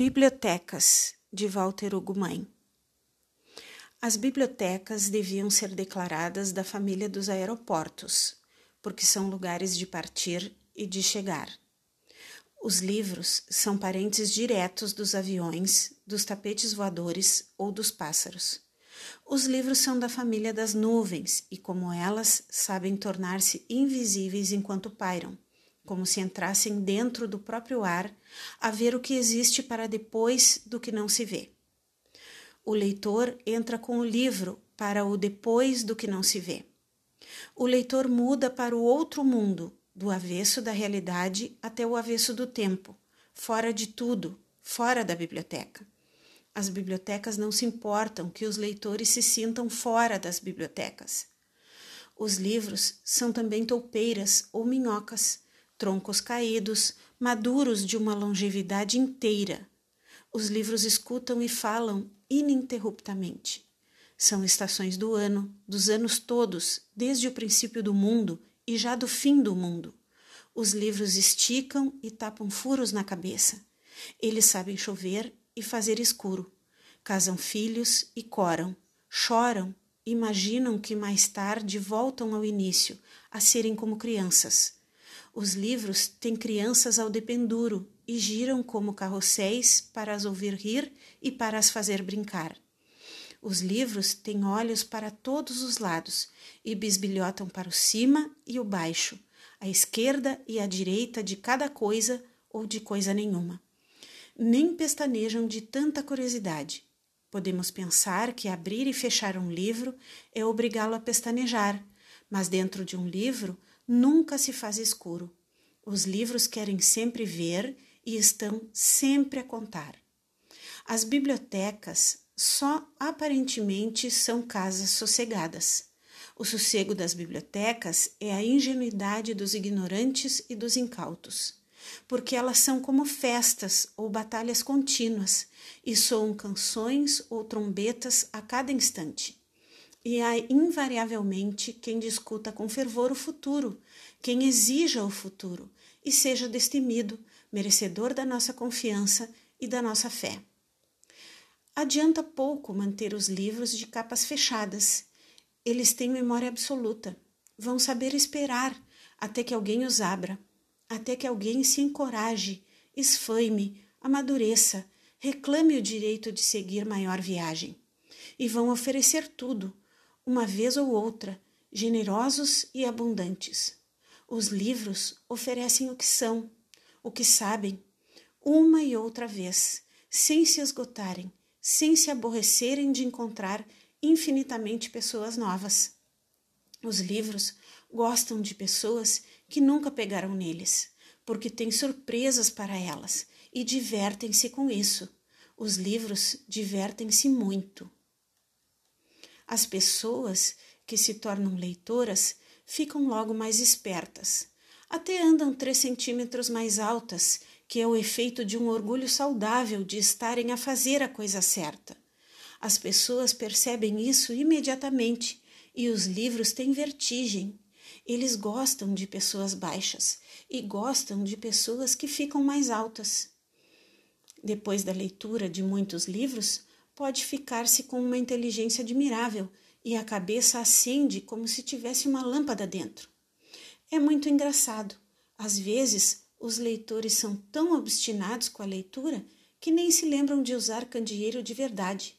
Bibliotecas, de Walter Ugumãe. As bibliotecas deviam ser declaradas da família dos aeroportos, porque são lugares de partir e de chegar. Os livros são parentes diretos dos aviões, dos tapetes voadores ou dos pássaros. Os livros são da família das nuvens e, como elas, sabem tornar-se invisíveis enquanto pairam como se entrassem dentro do próprio ar, a ver o que existe para depois do que não se vê. O leitor entra com o livro para o depois do que não se vê. O leitor muda para o outro mundo, do avesso da realidade até o avesso do tempo, fora de tudo, fora da biblioteca. As bibliotecas não se importam que os leitores se sintam fora das bibliotecas. Os livros são também toupeiras ou minhocas troncos caídos, maduros de uma longevidade inteira. Os livros escutam e falam ininterruptamente. São estações do ano, dos anos todos, desde o princípio do mundo e já do fim do mundo. Os livros esticam e tapam furos na cabeça. Eles sabem chover e fazer escuro. Casam filhos e coram. Choram, imaginam que mais tarde voltam ao início, a serem como crianças. Os livros têm crianças ao dependuro e giram como carrosséis para as ouvir rir e para as fazer brincar. Os livros têm olhos para todos os lados e bisbilhotam para o cima e o baixo, a esquerda e a direita de cada coisa ou de coisa nenhuma. Nem pestanejam de tanta curiosidade. Podemos pensar que abrir e fechar um livro é obrigá-lo a pestanejar, mas dentro de um livro nunca se faz escuro. Os livros querem sempre ver e estão sempre a contar. As bibliotecas só aparentemente são casas sossegadas. O sossego das bibliotecas é a ingenuidade dos ignorantes e dos incautos, porque elas são como festas ou batalhas contínuas e soam canções ou trombetas a cada instante e há invariavelmente quem discuta com fervor o futuro, quem exija o futuro e seja destemido, merecedor da nossa confiança e da nossa fé. Adianta pouco manter os livros de capas fechadas. Eles têm memória absoluta. Vão saber esperar até que alguém os abra, até que alguém se encoraje, esfaime, amadureça, reclame o direito de seguir maior viagem. E vão oferecer tudo, uma vez ou outra, generosos e abundantes. Os livros oferecem o que são, o que sabem, uma e outra vez, sem se esgotarem, sem se aborrecerem de encontrar infinitamente pessoas novas. Os livros gostam de pessoas que nunca pegaram neles, porque têm surpresas para elas e divertem-se com isso. Os livros divertem-se muito. As pessoas que se tornam leitoras ficam logo mais espertas. Até andam três centímetros mais altas, que é o efeito de um orgulho saudável de estarem a fazer a coisa certa. As pessoas percebem isso imediatamente e os livros têm vertigem. Eles gostam de pessoas baixas e gostam de pessoas que ficam mais altas. Depois da leitura de muitos livros, pode ficar-se com uma inteligência admirável e a cabeça acende como se tivesse uma lâmpada dentro. É muito engraçado. Às vezes, os leitores são tão obstinados com a leitura que nem se lembram de usar candeeiro de verdade.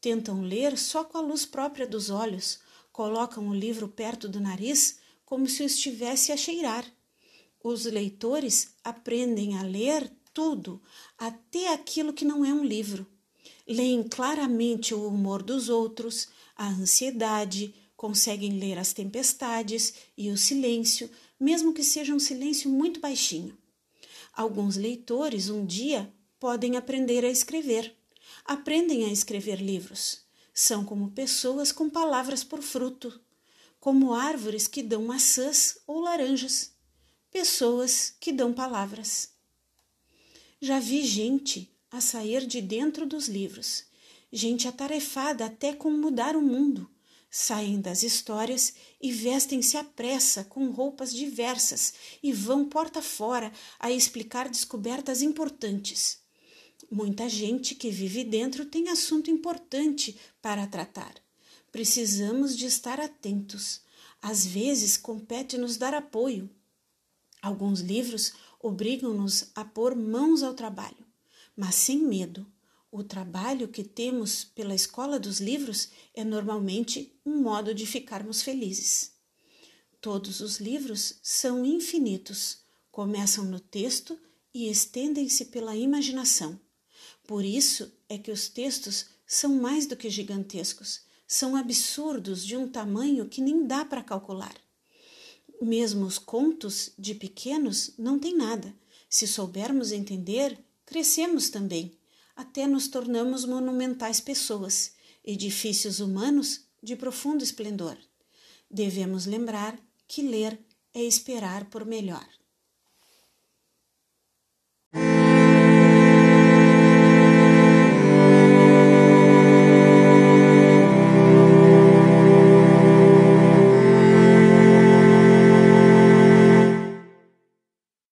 Tentam ler só com a luz própria dos olhos, colocam o livro perto do nariz como se o estivesse a cheirar. Os leitores aprendem a ler tudo, até aquilo que não é um livro leem claramente o humor dos outros, a ansiedade, conseguem ler as tempestades e o silêncio, mesmo que seja um silêncio muito baixinho. Alguns leitores um dia podem aprender a escrever. Aprendem a escrever livros. São como pessoas com palavras por fruto, como árvores que dão maçãs ou laranjas, pessoas que dão palavras. Já vi gente a sair de dentro dos livros, gente atarefada até com mudar o mundo. Saem das histórias e vestem-se à pressa com roupas diversas e vão porta fora a explicar descobertas importantes. Muita gente que vive dentro tem assunto importante para tratar. Precisamos de estar atentos. Às vezes compete-nos dar apoio. Alguns livros obrigam-nos a pôr mãos ao trabalho, mas sem medo. O trabalho que temos pela escola dos livros é normalmente um modo de ficarmos felizes. Todos os livros são infinitos, começam no texto e estendem-se pela imaginação. Por isso é que os textos são mais do que gigantescos, são absurdos de um tamanho que nem dá para calcular. Mesmo os contos de pequenos não têm nada. Se soubermos entender, crescemos também, até nos tornamos monumentais pessoas, edifícios humanos de profundo esplendor. Devemos lembrar que ler é esperar por melhor.